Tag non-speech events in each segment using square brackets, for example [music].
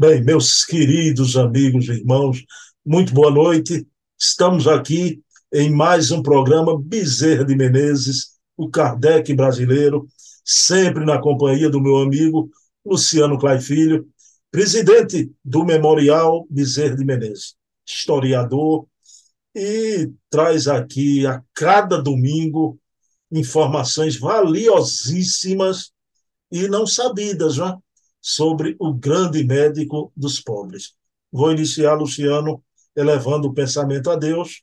Bem, meus queridos amigos e irmãos, muito boa noite. Estamos aqui em mais um programa Bezerra de Menezes, o Kardec brasileiro, sempre na companhia do meu amigo Luciano Clay Filho, presidente do Memorial Bezerra de Menezes, historiador, e traz aqui a cada domingo informações valiosíssimas e não sabidas, não é? Sobre o grande médico dos pobres. Vou iniciar, Luciano, elevando o pensamento a Deus,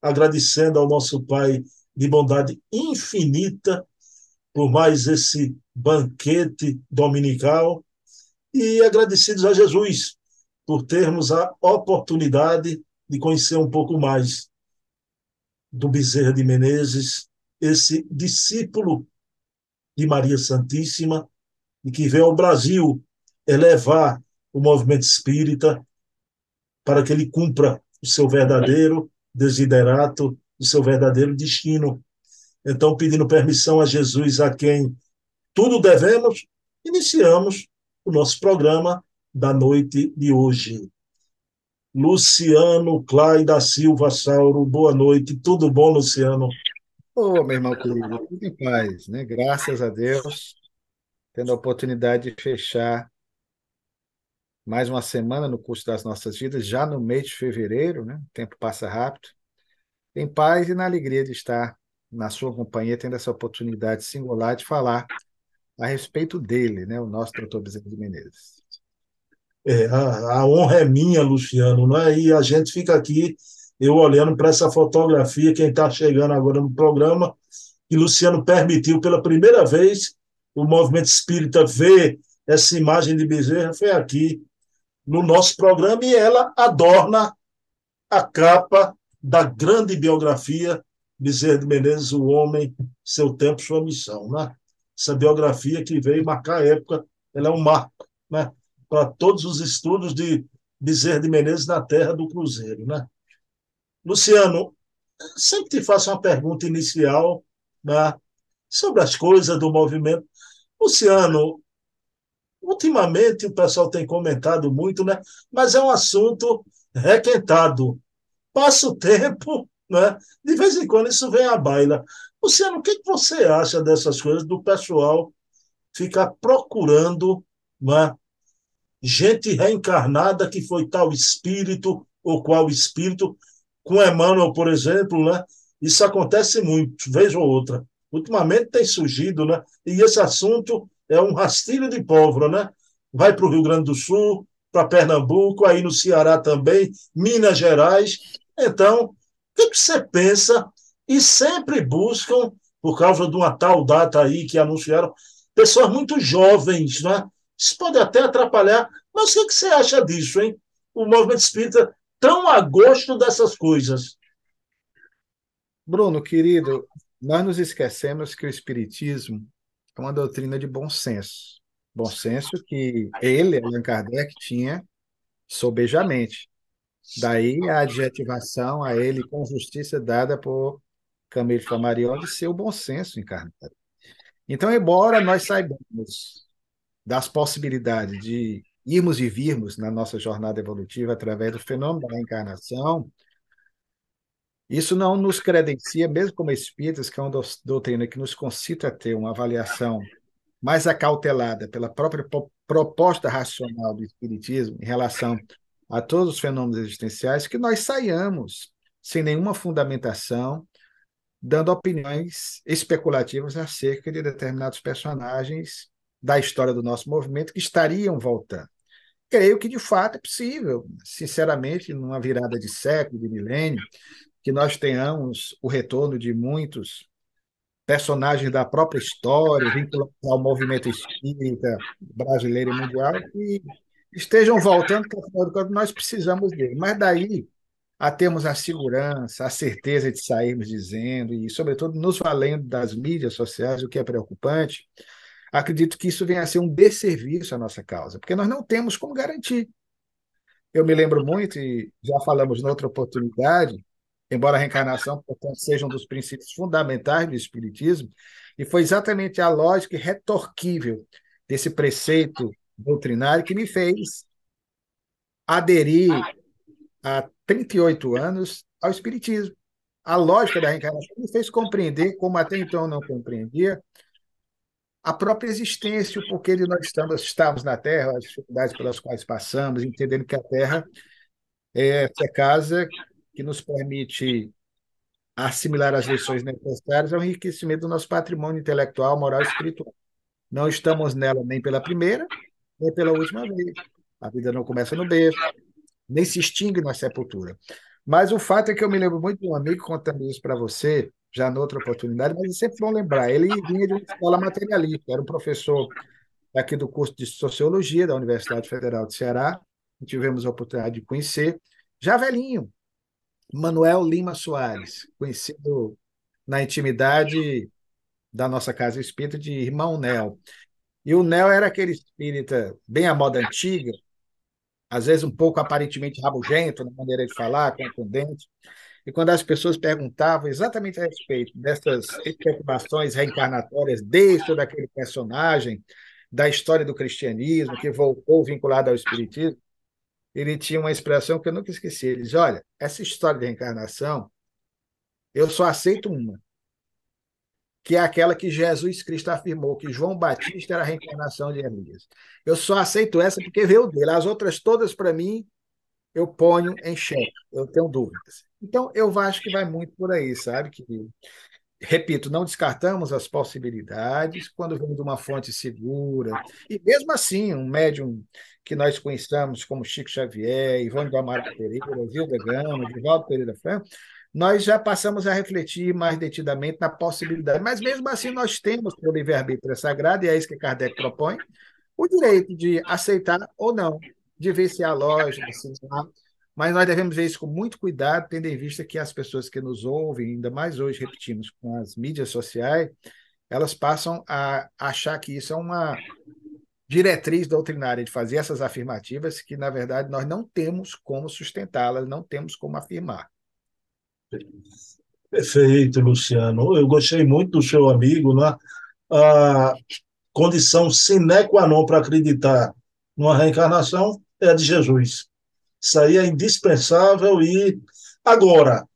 agradecendo ao nosso Pai de bondade infinita por mais esse banquete dominical e agradecidos a Jesus por termos a oportunidade de conhecer um pouco mais do Bezerra de Menezes, esse discípulo de Maria Santíssima, e que veio ao Brasil elevar o movimento espírita para que ele cumpra o seu verdadeiro desiderato, o seu verdadeiro destino. Então, pedindo permissão a Jesus, a quem tudo devemos, iniciamos o nosso programa da noite de hoje. Luciano Clay da Silva Sauro, boa noite. Tudo bom, Luciano? Ô, oh, meu irmão querido, tudo em paz, né? Graças a Deus tendo a oportunidade de fechar mais uma semana no curso das nossas vidas, já no mês de fevereiro, né? O tempo passa rápido. Em paz e na alegria de estar na sua companhia, tendo essa oportunidade singular de falar a respeito dele, né? O nosso doutor Bezerra de Menezes. É, a, a, honra é minha, Luciano, não é? E a gente fica aqui, eu olhando para essa fotografia, quem está chegando agora no programa, e Luciano permitiu pela primeira vez o movimento espírita vê essa imagem de Bezerra foi aqui no nosso programa e ela adorna a capa da grande biografia Bezerra de Menezes, o homem, seu tempo, sua missão, né? Essa biografia que veio marcar a época, ela é um marco, né? Para todos os estudos de Bezerra de Menezes na terra do Cruzeiro, né? Luciano, sempre te faço uma pergunta inicial, né? Sobre as coisas do movimento Luciano, ultimamente o pessoal tem comentado muito, né? Mas é um assunto requentado. Passa o tempo, né? De vez em quando isso vem à baila. Luciano, o que você acha dessas coisas do pessoal ficar procurando né, gente reencarnada que foi tal espírito ou qual espírito? Com Emmanuel, por exemplo, né? Isso acontece muito, vez ou outra ultimamente tem surgido, né? E esse assunto é um rastilho de pólvora, né? Vai para o Rio Grande do Sul, para Pernambuco, aí no Ceará também, Minas Gerais. Então, o que, você pensa? E sempre buscam, por causa de uma tal data aí que anunciaram, pessoas muito jovens, né? Isso pode até atrapalhar, mas o que você acha disso, hein? O movimento espírita tão a gosto dessas coisas. Bruno, querido, nós nos esquecemos que o Espiritismo é uma doutrina de bom senso. Bom senso que ele, Allan Kardec, tinha sobejamente. Daí a adjetivação a ele com justiça dada por Camille Flammarion de seu bom senso encarnado. Então, embora nós saibamos das possibilidades de irmos e virmos na nossa jornada evolutiva através do fenômeno da reencarnação, isso não nos credencia, mesmo como espíritas, que é uma doutrina que nos concita a ter uma avaliação mais acautelada pela própria proposta racional do espiritismo em relação a todos os fenômenos existenciais, que nós saiamos sem nenhuma fundamentação, dando opiniões especulativas acerca de determinados personagens da história do nosso movimento que estariam voltando. Creio que, de fato, é possível, sinceramente, numa virada de século, de milênio, que nós tenhamos o retorno de muitos personagens da própria história, vinculados ao movimento espírita brasileiro e mundial, que estejam voltando, porque afinal de contas nós precisamos dele. Mas daí a termos a segurança, a certeza de sairmos dizendo, e sobretudo nos valendo das mídias sociais, o que é preocupante, acredito que isso venha a ser um desserviço à nossa causa, porque nós não temos como garantir. Eu me lembro muito, e já falamos noutra oportunidade, embora a reencarnação, portanto, seja um dos princípios fundamentais do Espiritismo, e foi exatamente a lógica retorquível desse preceito doutrinário que me fez aderi há 38 anos ao Espiritismo. A lógica da reencarnação me fez compreender, como até então não compreendia, a própria existência, o porquê de nós estamos, estamos na Terra, as dificuldades pelas quais passamos, entendendo que a Terra é essa casa que nos permite assimilar as lições necessárias ao enriquecimento do nosso patrimônio intelectual, moral e espiritual. Não estamos nela nem pela primeira, nem pela última vez. A vida não começa no berço, nem se extingue na sepultura. Mas o fato é que eu me lembro muito de um amigo contando isso para você, já noutra oportunidade, mas é sempre bom lembrar. Ele vinha de uma escola materialista, era um professor aqui do curso de Sociologia da Universidade Federal de Ceará, tivemos a oportunidade de conhecer, já velhinho, Manuel Lima Soares, conhecido na intimidade da nossa casa espírita de Irmão Nel. E o Nel era aquele espírita bem à moda antiga, às vezes um pouco aparentemente rabugento na maneira de falar, contundente. E quando as pessoas perguntavam exatamente a respeito dessas especulações reencarnatórias deste ou daquele personagem da história do cristianismo que voltou vinculado ao espiritismo, ele tinha uma expressão que eu nunca esqueci. Ele diz: Olha, essa história de reencarnação, eu só aceito uma, que é aquela que Jesus Cristo afirmou, que João Batista era a reencarnação de Elias. Eu só aceito essa porque veio dele. As outras todas, para mim, eu ponho em xeque, eu tenho dúvidas. Então, eu acho que vai muito por aí, sabe? Que repito, não descartamos as possibilidades quando vem de uma fonte segura. E mesmo assim, um médium que nós conhecemos como Chico Xavier, Ivone do Amaral Pereira, Vilda Gama, Vivaldo Pereira Franco, nós já passamos a refletir mais detidamente na possibilidade. Mas mesmo assim, nós temos, pelo livre-arbítrio sagrado, e é isso que Kardec propõe, o direito de aceitar ou não, de ver se há lógica, se não mas nós devemos ver isso com muito cuidado, tendo em vista que as pessoas que nos ouvem, ainda mais hoje, repetimos, com as mídias sociais, elas passam a achar que isso é uma diretriz doutrinária de fazer essas afirmativas que, na verdade, nós não temos como sustentá-las, não temos como afirmar. Perfeito, Luciano. Eu gostei muito do seu amigo, né? A condição sine qua non para acreditar numa reencarnação é a de Jesus. Isso aí é indispensável e agora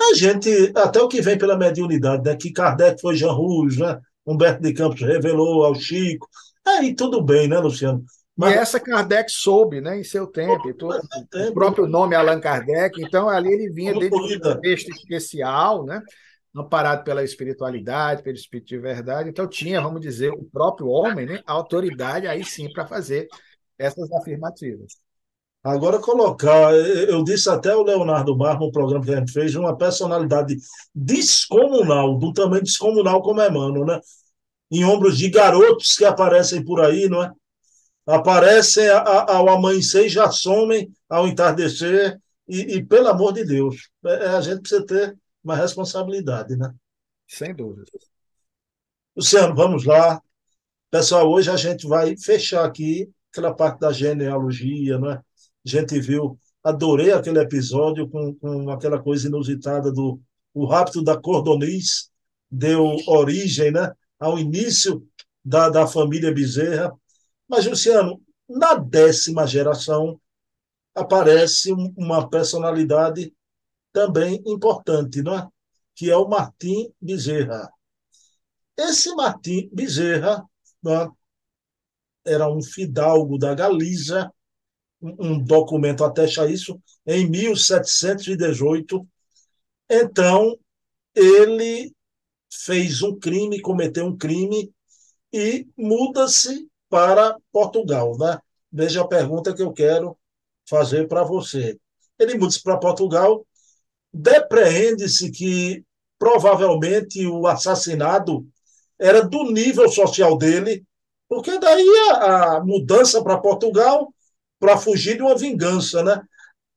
a gente até o que vem pela mediunidade, né? Que Kardec foi Jean Rouge, né? Humberto de Campos revelou ao Chico. Aí tudo bem, né, Luciano? Mas... E essa Kardec soube, né, em seu tempo. o próprio nome Allan Kardec, então ali ele vinha dentro de um contexto especial, né? amparado pela espiritualidade, pelo espírito de verdade. Então tinha, vamos dizer, o próprio homem, né, a autoridade aí sim para fazer essas afirmativas. Agora, colocar, eu disse até ao Leonardo Bar, no programa que a gente fez, uma personalidade descomunal, do tamanho descomunal como é Mano, né? Em ombros de garotos que aparecem por aí, não é? Aparecem ao amanhecer e já somem ao entardecer, e, e pelo amor de Deus, é, é, a gente precisa ter uma responsabilidade, né? Sem dúvida. Luciano, vamos lá. Pessoal, hoje a gente vai fechar aqui aquela parte da genealogia, não é? Gente viu, adorei aquele episódio com, com aquela coisa inusitada do o rapto da Cordoniz, deu origem né, ao início da, da família Bezerra. Mas, Luciano, na décima geração aparece uma personalidade também importante, não é? que é o Martim Bezerra. Esse Martim Bezerra é? era um fidalgo da Galiza, um documento atesta isso, em 1718. Então, ele fez um crime, cometeu um crime e muda-se para Portugal. Né? Veja a pergunta que eu quero fazer para você. Ele muda-se para Portugal, depreende-se que provavelmente o assassinado era do nível social dele, porque daí a, a mudança para Portugal para fugir de uma vingança, né?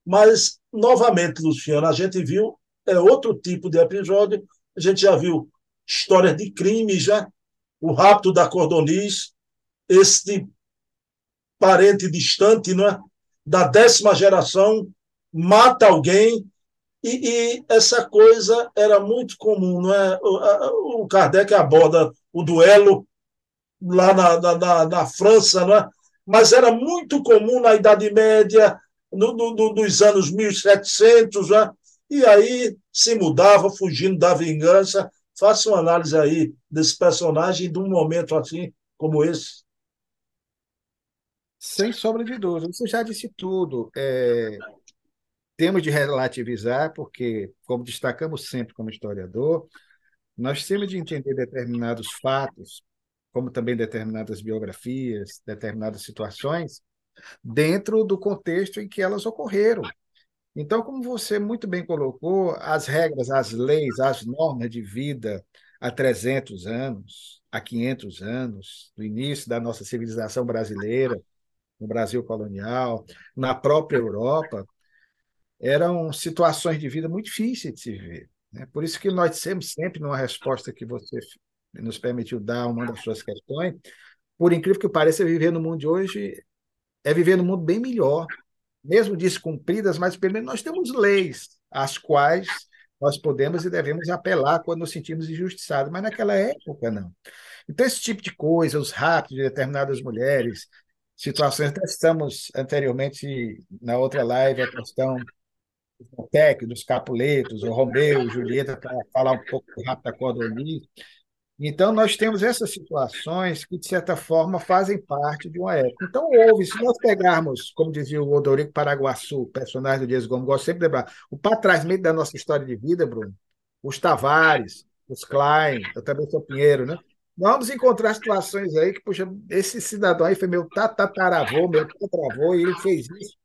Mas, novamente, Luciano, a gente viu é outro tipo de episódio. A gente já viu histórias de crime, já o rapto da Cordoniz, este parente distante, né? Da décima geração mata alguém e, e, essa coisa era muito comum, não é? O, o Kardec aborda o duelo lá na, na, na França, não é? Mas era muito comum na Idade Média, no, no, dos anos 1700, já, e aí se mudava, fugindo da vingança. Faça uma análise aí desse personagem de um momento assim como esse. Sem sombra de dúvida, você já disse tudo. É, temos de relativizar, porque, como destacamos sempre como historiador, nós temos de entender determinados fatos, como também determinadas biografias, determinadas situações, dentro do contexto em que elas ocorreram. Então, como você muito bem colocou, as regras, as leis, as normas de vida há 300 anos, há 500 anos, no início da nossa civilização brasileira, no Brasil colonial, na própria Europa, eram situações de vida muito difíceis de se viver. Né? Por isso que nós temos sempre, numa resposta que você nos permitiu dar uma das suas questões, por incrível que pareça, viver no mundo de hoje é viver no mundo bem melhor, mesmo descumpridas, mas pelo menos nós temos leis às quais nós podemos e devemos apelar quando nos sentimos injustiçados, mas naquela época não. Então, esse tipo de coisa, os raptos de determinadas mulheres, situações, nós estamos anteriormente na outra live, a questão do Tec, dos Capuletos, o Romeu, Julieta, para falar um pouco do rapto da Cordoni. Então, nós temos essas situações que, de certa forma, fazem parte de uma época. Então, houve, se nós pegarmos, como dizia o Odorico Paraguaçu, personagem do Dias Gomes, gosto sempre de lembrar, o meio da nossa história de vida, Bruno, os Tavares, os Klein, eu também sou Pinheiro, né? Nós vamos encontrar situações aí que, puxa, esse cidadão aí foi meu tataravô, meu tataravô, e ele fez isso.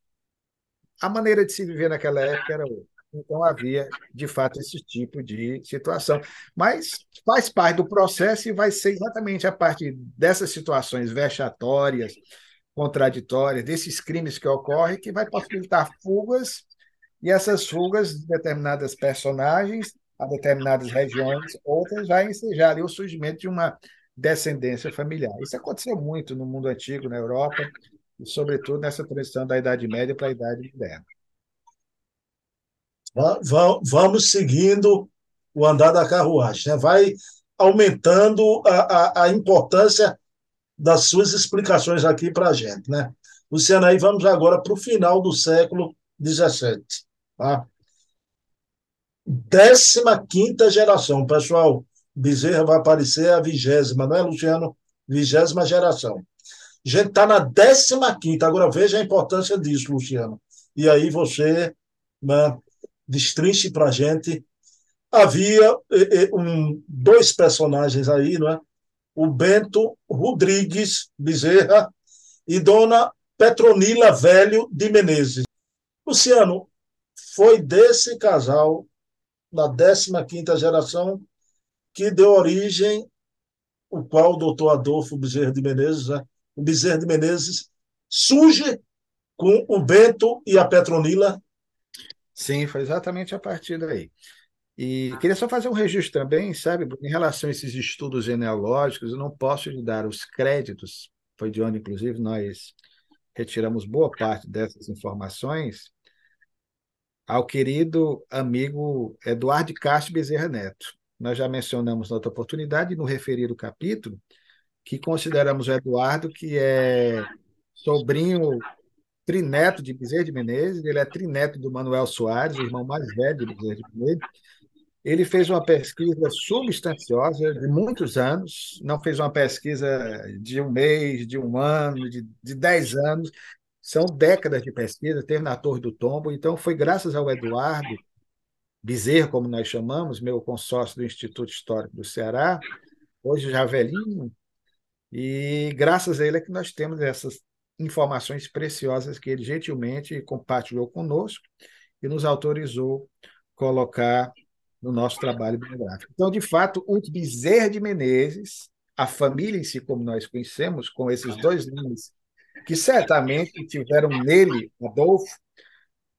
A maneira de se viver naquela época era outra. Então havia, de fato, esse tipo de situação. Mas faz parte do processo e vai ser exatamente a partir dessas situações vexatórias, contraditórias, desses crimes que ocorrem, que vai possibilitar fugas, e essas fugas de determinadas personagens a determinadas regiões, outras vai ensejar o surgimento de uma descendência familiar. Isso aconteceu muito no mundo antigo, na Europa, e sobretudo nessa transição da Idade Média para a Idade Moderna. Vamos seguindo o andar da carruagem, né? vai aumentando a, a, a importância das suas explicações aqui para a gente. Né? Luciana, aí vamos agora para o final do século XVII. Tá? 15 geração, pessoal. Bezerra vai aparecer a vigésima, não é, Luciano? Vigésima geração. A gente está na 15. Agora veja a importância disso, Luciano. E aí você né, destrinche para a gente. Havia um, dois personagens aí, não é? O Bento Rodrigues Bezerra e Dona Petronila Velho de Menezes. Luciano, foi desse casal, da 15ª geração, que deu origem o qual o doutor Adolfo Bezerra de Menezes, né? o Bezerra de Menezes, surge com o Bento e a Petronila Sim, foi exatamente a partir daí. E queria só fazer um registro também, sabe, em relação a esses estudos genealógicos, eu não posso lhe dar os créditos, foi de onde, inclusive, nós retiramos boa parte dessas informações, ao querido amigo Eduardo Castro Bezerra Neto. Nós já mencionamos na outra oportunidade, no referido capítulo, que consideramos o Eduardo, que é sobrinho trineto de Bezerra de Menezes, ele é trineto do Manuel Soares, o irmão mais velho de Bezerra de Menezes. Ele fez uma pesquisa substanciosa de muitos anos, não fez uma pesquisa de um mês, de um ano, de, de dez anos, são décadas de pesquisa, teve na Torre do Tombo, então foi graças ao Eduardo Bezerra, como nós chamamos, meu consórcio do Instituto Histórico do Ceará, hoje já velhinho, e graças a ele é que nós temos essas informações preciosas que ele gentilmente compartilhou conosco e nos autorizou colocar no nosso trabalho biográfico. Então, de fato, o Bezerra de Menezes, a família em si, como nós conhecemos, com esses dois nomes, que certamente tiveram nele, Adolfo,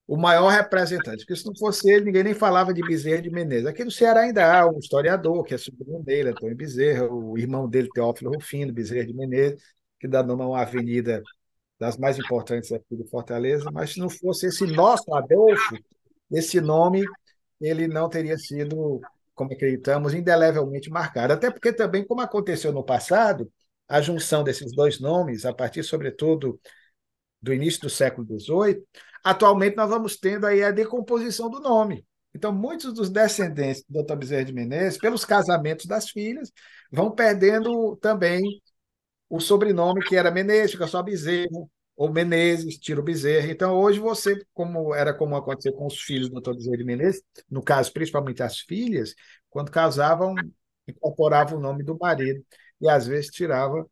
o maior representante, porque se não fosse ele, ninguém nem falava de Bezerra de Menezes. Aqui no Ceará ainda há um historiador, que é sobrinho dele, Antônio Bezerra, o irmão dele, Teófilo Rufino, Bezerra de Menezes, que dá nome a uma avenida das mais importantes aqui de Fortaleza, mas se não fosse esse nosso Adolfo, esse nome ele não teria sido, como acreditamos, indelevelmente marcado. Até porque também, como aconteceu no passado, a junção desses dois nomes, a partir, sobretudo, do início do século XVIII, atualmente nós vamos tendo aí a decomposição do nome. Então, muitos dos descendentes do Dr. Bezerra de Menezes, pelos casamentos das filhas, vão perdendo também o sobrenome que era Menezes, fica só Bezerra, ou Menezes, tira o Bezerra. Então, hoje você, como era como acontecer com os filhos do Dr. Bezerra de Menezes, no caso, principalmente as filhas, quando casavam, incorporava o nome do marido e às vezes tirava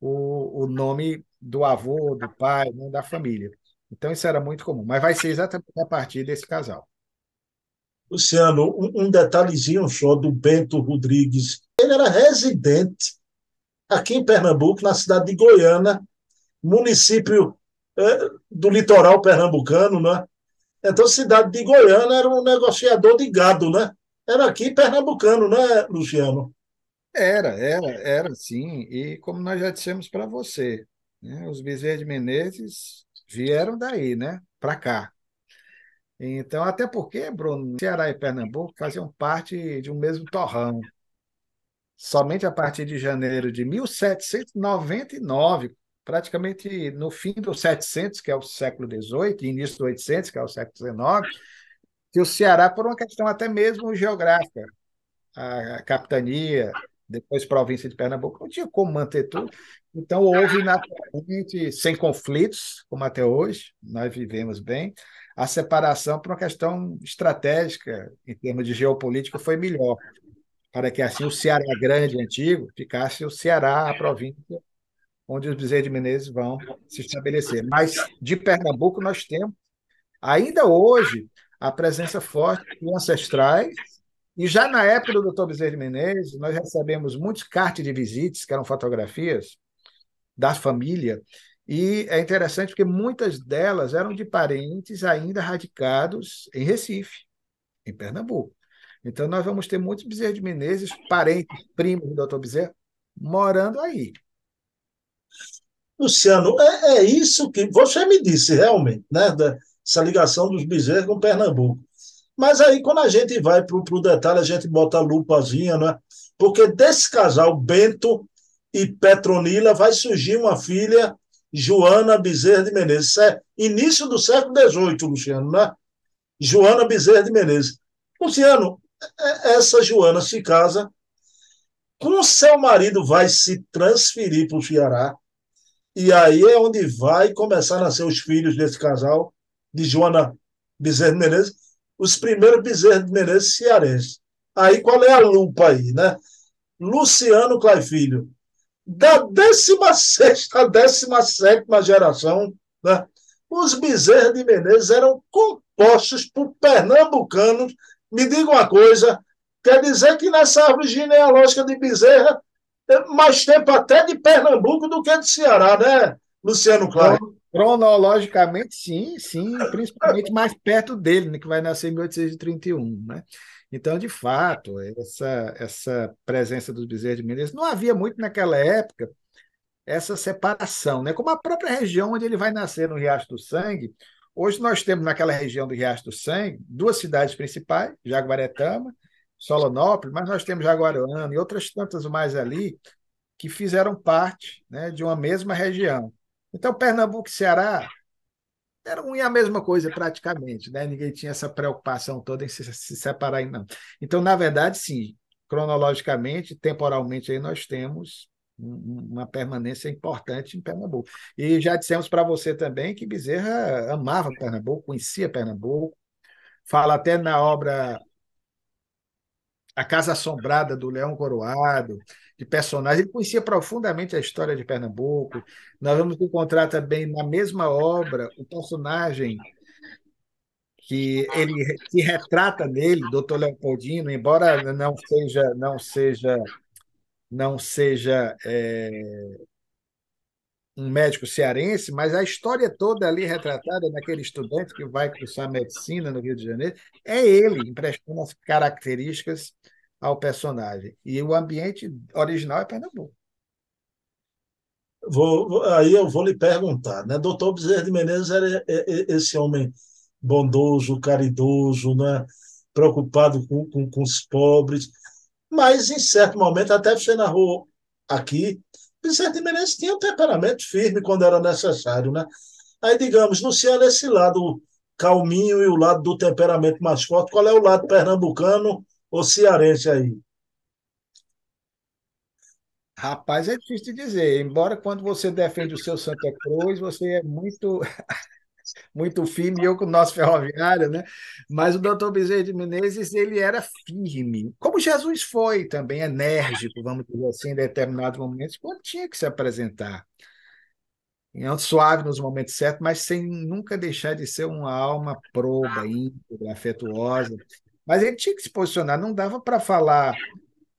o, o nome do avô, do pai, né, da família. Então, isso era muito comum, mas vai ser exatamente a partir desse casal. Luciano, um detalhezinho só do Bento Rodrigues. Ele era residente aqui em Pernambuco, na cidade de Goiânia, município é, do litoral pernambucano, né? Então, cidade de Goiânia era um negociador de gado, né? Era aqui pernambucano, né, Luciano? Era, era, era sim. E como nós já dissemos para você, né, os Bezerra de Menezes vieram daí, né, para cá. Então, até porque, Bruno, Ceará e Pernambuco faziam parte de um mesmo torrão. Somente a partir de janeiro de 1799, praticamente no fim do 700, que é o século XVIII, início do 800, que é o século XIX, que o Ceará, por uma questão até mesmo geográfica, a capitania, depois província de Pernambuco, não tinha como manter tudo. Então, houve naturalmente, sem conflitos, como até hoje, nós vivemos bem, a separação por uma questão estratégica, em termos de geopolítica, foi melhor, para que assim o Ceará grande, antigo, ficasse o Ceará, a província onde os Bezerra de Menezes vão se estabelecer. Mas de Pernambuco nós temos, ainda hoje, a presença forte de ancestrais, e já na época do Dr. Bezerra de Menezes, nós recebemos muitos cartas de visitas, que eram fotografias da família, e é interessante porque muitas delas eram de parentes ainda radicados em Recife, em Pernambuco. Então, nós vamos ter muitos Bezerra de Menezes, parentes, primos do doutor Bezerra, morando aí. Luciano, é, é, isso que você me disse realmente, né? Essa ligação dos Bezerra com Pernambuco. Mas aí, quando a gente vai para o detalhe, a gente bota a lupazinha, né? Porque desse casal, Bento e Petronila, vai surgir uma filha Joana Bezerra de Menezes. Isso é início do século XVIII, Luciano, né? Joana Bezerra de Menezes. Luciano, essa Joana se casa com seu marido, vai se transferir para o Ceará. E aí é onde vai começar a nascer os filhos desse casal, de Joana Bezerra de Menezes, os primeiros Bezerra de Menezes cearenses. Aí qual é a lupa aí, né? Luciano Clay Filho, da 16 à 17 geração, né, os Bezerra de Menezes eram compostos por pernambucanos. Me diga uma coisa, quer dizer que nessa árvore genealógica de Bezerra mais tempo até de Pernambuco do que de Ceará, né, Luciano Claro? Cronologicamente, sim, sim, principalmente mais perto dele, né, que vai nascer em 1831, né? Então, de fato, essa, essa presença dos bezerros de Menezes, não havia muito naquela época essa separação, né? como a própria região onde ele vai nascer, no Riacho do Sangue. Hoje nós temos naquela região do Riacho do Sangue duas cidades principais, Jaguaretama, Solonópolis, mas nós temos Jaguaruana e outras tantas mais ali que fizeram parte né, de uma mesma região. Então, Pernambuco e Ceará era um e a mesma coisa praticamente, né? Ninguém tinha essa preocupação toda em se, se separar, não. Então, na verdade, sim, cronologicamente, temporalmente, aí nós temos uma permanência importante em Pernambuco. E já dissemos para você também que Bezerra amava Pernambuco, conhecia Pernambuco, fala até na obra A Casa Assombrada do Leão Coroado, de personagens. Ele conhecia profundamente a história de Pernambuco. Nós vamos encontrar também na mesma obra o personagem que ele se retrata nele, Dr. Leopoldino, embora não seja não seja não seja é, um médico cearense, mas a história toda ali retratada naquele estudante que vai cursar medicina no Rio de Janeiro é ele, emprestando as características ao personagem. E o ambiente original é Pernambuco. Vou, aí eu vou lhe perguntar, né? Doutor Bezerra de Menezes era esse homem bondoso, caridoso, né? preocupado com, com, com os pobres, mas em certo momento, até você narrou aqui, de Menezes tinha um temperamento firme quando era necessário, né? Aí, digamos, Luciano, esse lado calminho e o lado do temperamento mais forte, qual é o lado pernambucano ou cearense aí? Rapaz, é difícil de dizer. Embora quando você defende o seu Santa Cruz, você é muito muito firme, eu com o nosso ferroviário, né? Mas o doutor Bezerra de Menezes, ele era firme, como Jesus foi também, enérgico, vamos dizer assim, em determinados momentos, quando tinha que se apresentar. Suave nos momentos certos, mas sem nunca deixar de ser uma alma proba, íntegra, afetuosa. Mas ele tinha que se posicionar, não dava para falar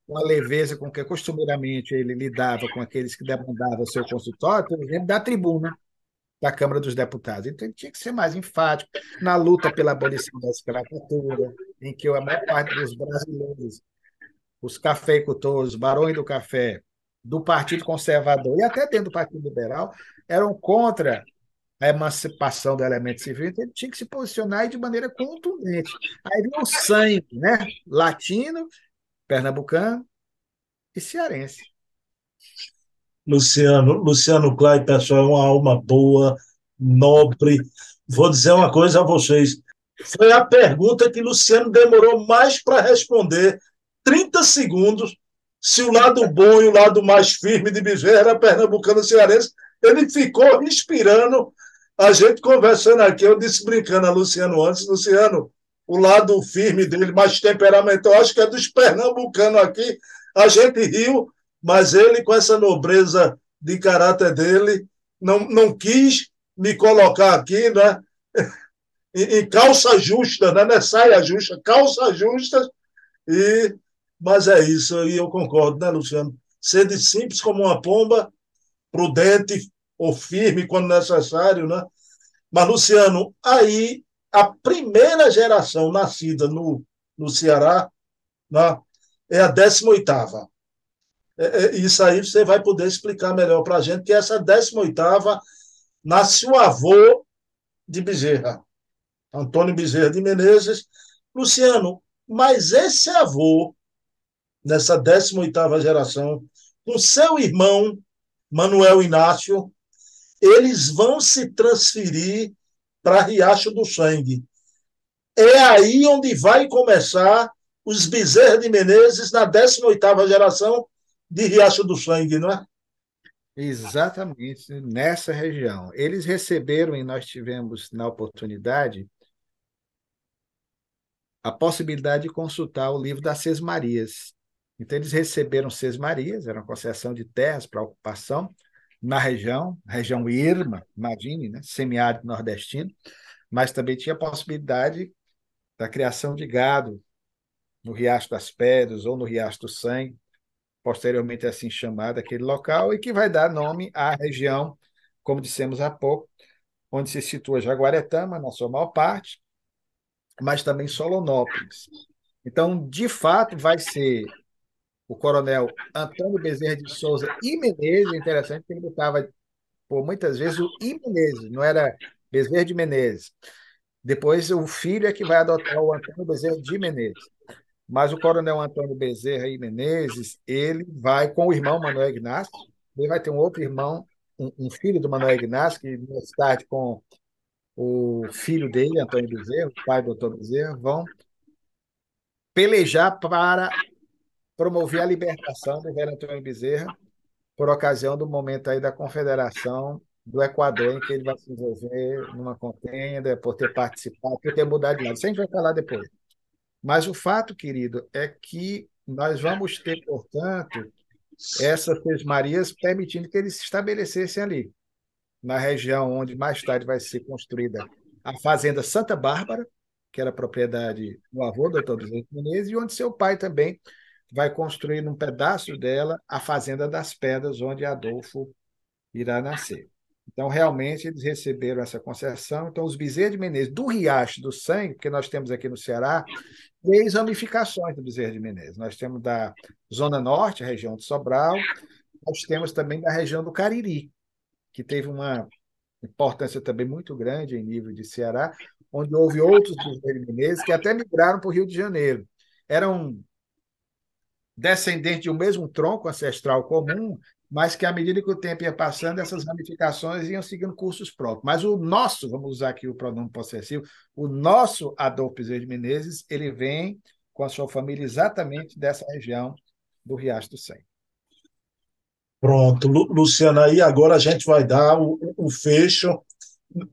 com a leveza com que costumeiramente ele lidava com aqueles que demandavam seu consultório, por exemplo, da tribuna da Câmara dos Deputados. Então, ele tinha que ser mais enfático na luta pela abolição da escravatura, em que a maior parte dos brasileiros, os cafeicultores, os barões do café, do Partido Conservador e até dentro do Partido Liberal, eram contra a emancipação do elemento civil, então ele tinha que se posicionar de maneira contundente. Aí vem o sangue, né? latino, pernambucano e cearense. Luciano, Luciano Clay, pessoal, é uma alma boa, nobre. Vou dizer uma coisa a vocês. Foi a pergunta que Luciano demorou mais para responder. 30 segundos. Se o lado bom e o lado mais firme de Bezerra era pernambucano cearense, ele ficou inspirando. A gente conversando aqui, eu disse brincando a Luciano antes, Luciano, o lado firme dele, mais temperamental, acho que é dos pernambucanos aqui. A gente riu, mas ele, com essa nobreza de caráter dele, não, não quis me colocar aqui, né? [laughs] em, calça justa, né? não é saia justa, calça justa, e, mas é isso, e eu concordo, né, Luciano? Ser de simples como uma pomba, prudente ou firme quando necessário, né? Mas, Luciano, aí a primeira geração nascida no, no Ceará né, é a 18 é, é, isso aí você vai poder explicar melhor para a gente, que essa 18ª nasce o avô de Bezerra, Antônio Bezerra de Menezes. Luciano, mas esse avô, nessa 18ª geração, com seu irmão, Manuel Inácio, eles vão se transferir para Riacho do Sangue. É aí onde vai começar os Bezerra de Menezes na 18ª geração, de Riacho do Sangue, não é? Exatamente, nessa região. Eles receberam, e nós tivemos na oportunidade, a possibilidade de consultar o livro das Seis Marias. Então, eles receberam Seis Marias, era uma concessão de terras para ocupação na região, região Irma, imagine, né? semiárido nordestino, mas também tinha a possibilidade da criação de gado no Riacho das Pedras ou no Riacho do Sangue posteriormente assim chamada, aquele local, e que vai dar nome à região, como dissemos há pouco, onde se situa Jaguaretama, na sua maior parte, mas também Solonópolis. Então, de fato, vai ser o coronel Antônio Bezerra de Souza e Menezes, interessante que ele botava por muitas vezes o I Menezes, não era Bezerra de Menezes. Depois o filho é que vai adotar o Antônio Bezerra de Menezes. Mas o coronel Antônio Bezerra e Menezes, ele vai com o irmão Manuel Ignacio, ele vai ter um outro irmão, um, um filho do Manuel Ignacio, que mais tarde com o filho dele, Antônio Bezerra, o pai do Antônio Bezerra, vão pelejar para promover a libertação do velho Antônio Bezerra por ocasião do momento aí da confederação do Equador, em que ele vai se envolver numa contenda, por ter participado, por ter mudado de lado. Isso a gente vai falar depois. Mas o fato, querido, é que nós vamos ter, portanto, essas Três Marias permitindo que eles se estabelecessem ali, na região onde mais tarde vai ser construída a Fazenda Santa Bárbara, que era propriedade do avô, doutor Vicente Menezes, e onde seu pai também vai construir num pedaço dela a Fazenda das Pedras, onde Adolfo irá nascer. Então, realmente, eles receberam essa concessão. Então, os Bezerra de Menezes, do Riacho do Sangue, que nós temos aqui no Ceará, três ramificações do Bezerra de Menezes. Nós temos da Zona Norte, a região de Sobral, nós temos também da região do Cariri, que teve uma importância também muito grande em nível de Ceará, onde houve outros Bezerra de Menezes que até migraram para o Rio de Janeiro. Eram descendentes de um mesmo tronco ancestral comum, mas que à medida que o tempo ia passando, essas ramificações iam seguindo cursos próprios. Mas o nosso, vamos usar aqui o pronome possessivo, o nosso Adolfo Bezerra de Menezes, ele vem com a sua família exatamente dessa região do Riacho do Sem. Pronto, Luciana, aí agora a gente vai dar o, o fecho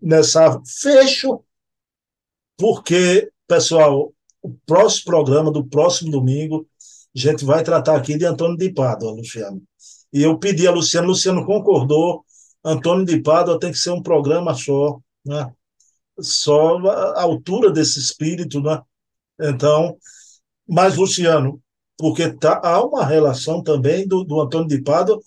nessa fecho, porque, pessoal, o próximo programa do próximo domingo, a gente vai tratar aqui de Antônio de Pádua, Luciano. E eu pedi a Luciano, Luciano concordou, Antônio de Pádua tem que ser um programa só, né? Só a altura desse espírito, né? Então, mas Luciano, porque tá, há uma relação também do, do Antônio de Pádua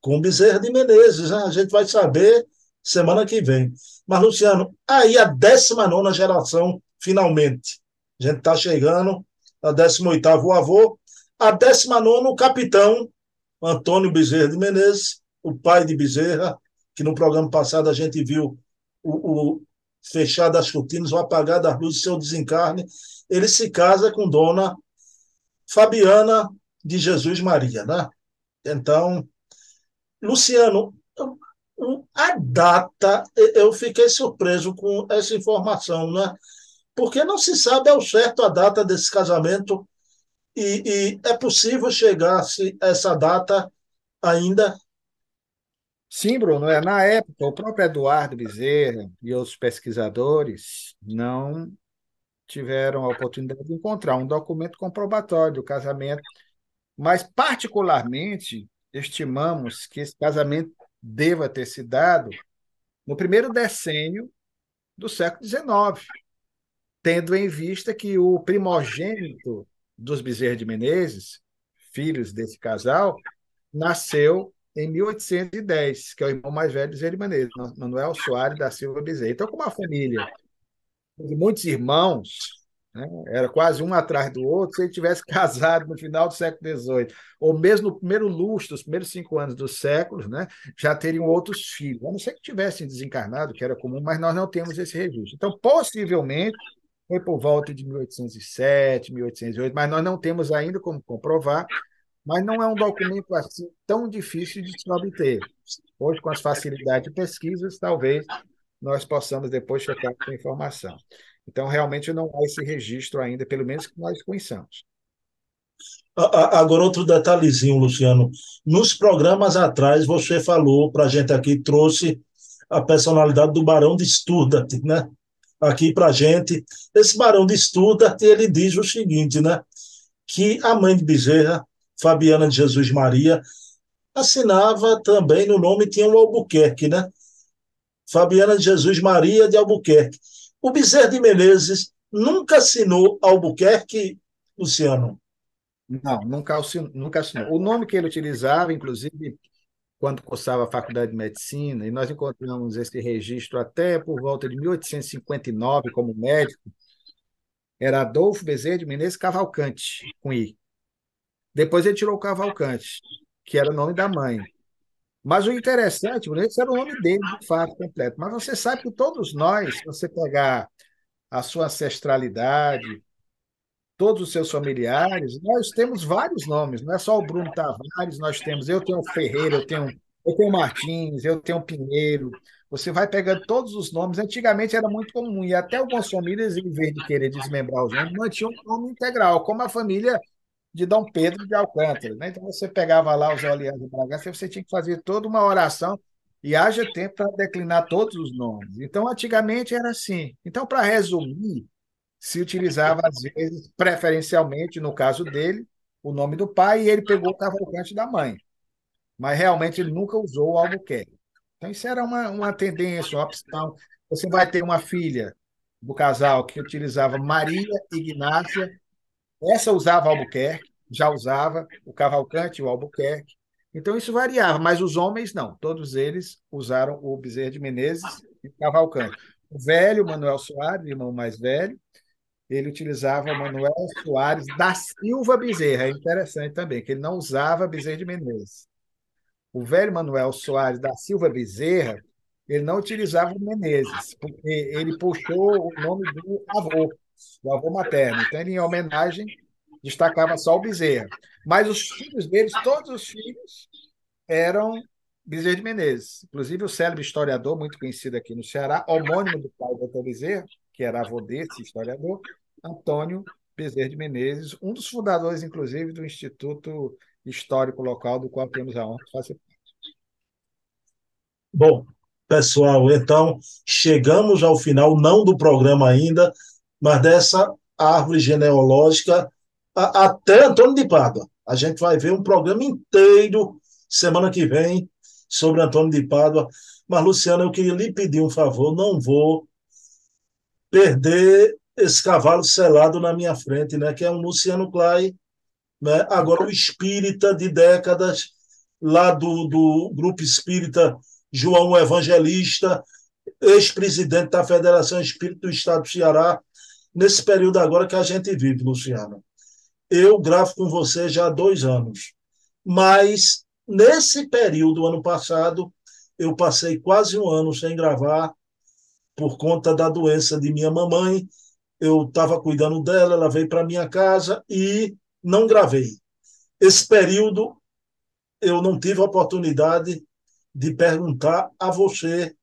com Bezerra de Menezes, né? a gente vai saber semana que vem. Mas, Luciano, aí a 19 geração, finalmente. A gente está chegando, a 18 o avô, a 19 o capitão Antônio Bezerra de Menezes, o pai de Bezerra, que no programa passado a gente viu o, o fechar das cortinas, o apagar das luzes, seu desencarne. Ele se casa com dona Fabiana de Jesus Maria, né? Então, Luciano, a data, eu fiquei surpreso com essa informação, né? Porque não se sabe ao certo a data desse casamento e, e é possível chegar-se a essa data ainda? Sim, Bruno. É, na época, o próprio Eduardo Bezerra e outros pesquisadores não tiveram a oportunidade de encontrar um documento comprobatório do casamento, mas, particularmente, estimamos que esse casamento deva ter se dado no primeiro decênio do século XIX, tendo em vista que o primogênito dos Bezerra de Menezes, filhos desse casal, nasceu em 1810, que é o irmão mais velho de Bezerra de Menezes, Manuel Soares da Silva Bezerra. Então, como a família de muitos irmãos, né? Era quase um atrás do outro. Se ele tivesse [laughs] casado no final do século XVIII, ou mesmo no primeiro lustro, os primeiros cinco anos dos séculos, né, já teriam outros filhos. A não ser que tivessem desencarnado, que era comum, mas nós não temos esse registro. Então, possivelmente, foi por volta de 1807, 1808, mas nós não temos ainda como comprovar, mas não é um documento assim tão difícil de se obter. Hoje, com as facilidades de pesquisas, talvez nós possamos depois checar essa informação. Então, realmente não há esse registro ainda, pelo menos que nós conheçamos. Agora, outro detalhezinho, Luciano. Nos programas atrás, você falou para a gente aqui, trouxe a personalidade do Barão de Sturdart, né? Aqui para a gente. Esse Barão de Sturdart, ele diz o seguinte, né? Que a mãe de Bezerra, Fabiana de Jesus Maria, assinava também no nome, tinha o Albuquerque, né? Fabiana de Jesus Maria de Albuquerque. O Bezerra de Menezes nunca assinou Albuquerque, Luciano? Não, nunca, nunca assinou. O nome que ele utilizava, inclusive, quando cursava a Faculdade de Medicina, e nós encontramos esse registro até por volta de 1859 como médico, era Adolfo Bezerra de Menezes Cavalcante, com I. Depois ele tirou o Cavalcante, que era o nome da mãe. Mas o interessante, esse era o nome dele, de fato, completo. Mas você sabe que todos nós, se você pegar a sua ancestralidade, todos os seus familiares, nós temos vários nomes, não é só o Bruno Tavares, nós temos, eu tenho Ferreira, eu tenho, eu tenho Martins, eu tenho Pinheiro. Você vai pegando todos os nomes. Antigamente era muito comum, e até algumas famílias, em vez de querer desmembrar os nomes, mantinham um nome integral, como a família de Dom Pedro de Alcântara. Né? Então, você pegava lá os Oleanos de Bragança, você tinha que fazer toda uma oração e haja tempo para declinar todos os nomes. Então, antigamente era assim. Então, para resumir, se utilizava, às vezes, preferencialmente, no caso dele, o nome do pai e ele pegou o cavalcante da mãe. Mas, realmente, ele nunca usou o Albuquerque. Então, isso era uma, uma tendência, uma opção. Você vai ter uma filha do casal que utilizava Maria Ignácia essa usava Albuquerque, já usava o Cavalcante, o Albuquerque. Então isso variava, mas os homens não. Todos eles usaram o Bezerra de Menezes e o Cavalcante. O velho Manuel Soares, irmão mais velho, ele utilizava Manuel Soares da Silva Bezerra. É interessante também, que ele não usava Bezerra de Menezes. O velho Manuel Soares da Silva Bezerra, ele não utilizava Menezes, porque ele puxou o nome do avô, do avô materno. Então, ele, em homenagem, destacava só o Bezerra. Mas os filhos deles, todos os filhos, eram Bezerra de Menezes. Inclusive, o célebre historiador, muito conhecido aqui no Ceará, homônimo do pai do Dr. Bezerra, que era avô desse historiador, Antônio Bezerra de Menezes, um dos fundadores, inclusive, do Instituto Histórico Local, do qual temos a honra de fazer parte. Bom, pessoal, então chegamos ao final, não do programa ainda, mas dessa árvore genealógica até Antônio de Pádua. A gente vai ver um programa inteiro semana que vem sobre Antônio de Pádua. Mas, Luciano, eu queria lhe pedir um favor, não vou perder esse cavalo selado na minha frente, né? que é um Luciano Clay, né? agora o espírita de décadas, lá do, do Grupo Espírita João Evangelista, ex-presidente da Federação Espírita do Estado do Ceará, nesse período agora que a gente vive, Luciano. Eu gravo com você já há dois anos, mas nesse período, ano passado, eu passei quase um ano sem gravar por conta da doença de minha mamãe. Eu estava cuidando dela, ela veio para minha casa e não gravei. Esse período eu não tive a oportunidade de perguntar a você.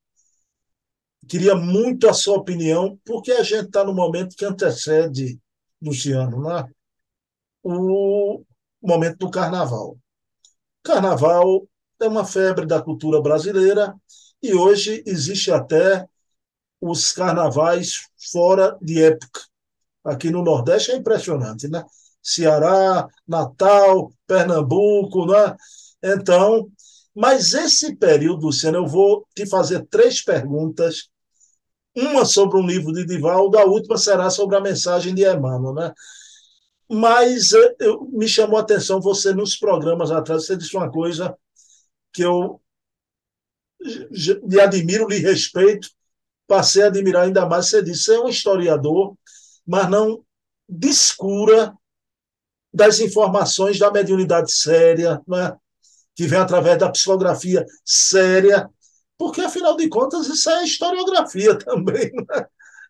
Queria muito a sua opinião, porque a gente está no momento que antecede, Luciano, né? o momento do carnaval. Carnaval é uma febre da cultura brasileira e hoje existe até os carnavais fora de época. Aqui no Nordeste é impressionante, né? Ceará, Natal, Pernambuco, né? Então, mas esse período, Luciano, eu vou te fazer três perguntas. Uma sobre um livro de Divaldo, a última será sobre a mensagem de Emmanuel, né? Mas eh, eu, me chamou a atenção você nos programas atrás, você disse uma coisa que eu lhe admiro, lhe respeito, passei a admirar ainda mais. Você disse, é um historiador, mas não descura das informações da mediunidade séria, né? que vem através da psicografia séria, porque, afinal de contas, isso é historiografia [laughs] também, né?